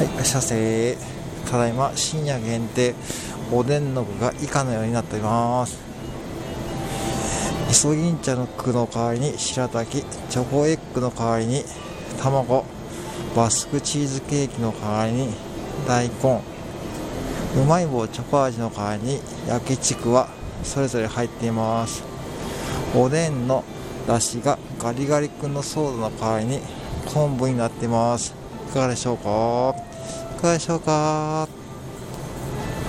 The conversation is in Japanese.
はい、いらっしゃいませ。ただいま深夜限定おでんの具が以下のようになっております。イソギンチャの具の代わりに白滝、チョコエッグの代わりに卵、バスクチーズケーキの代わりに大根、うまい棒チョコ味の代わりに焼きちくわ、それぞれ入っています。おでんの出汁がガリガリ君のソーダの代わりに昆布になっています。いかがでしょうか？いかがでしょうか？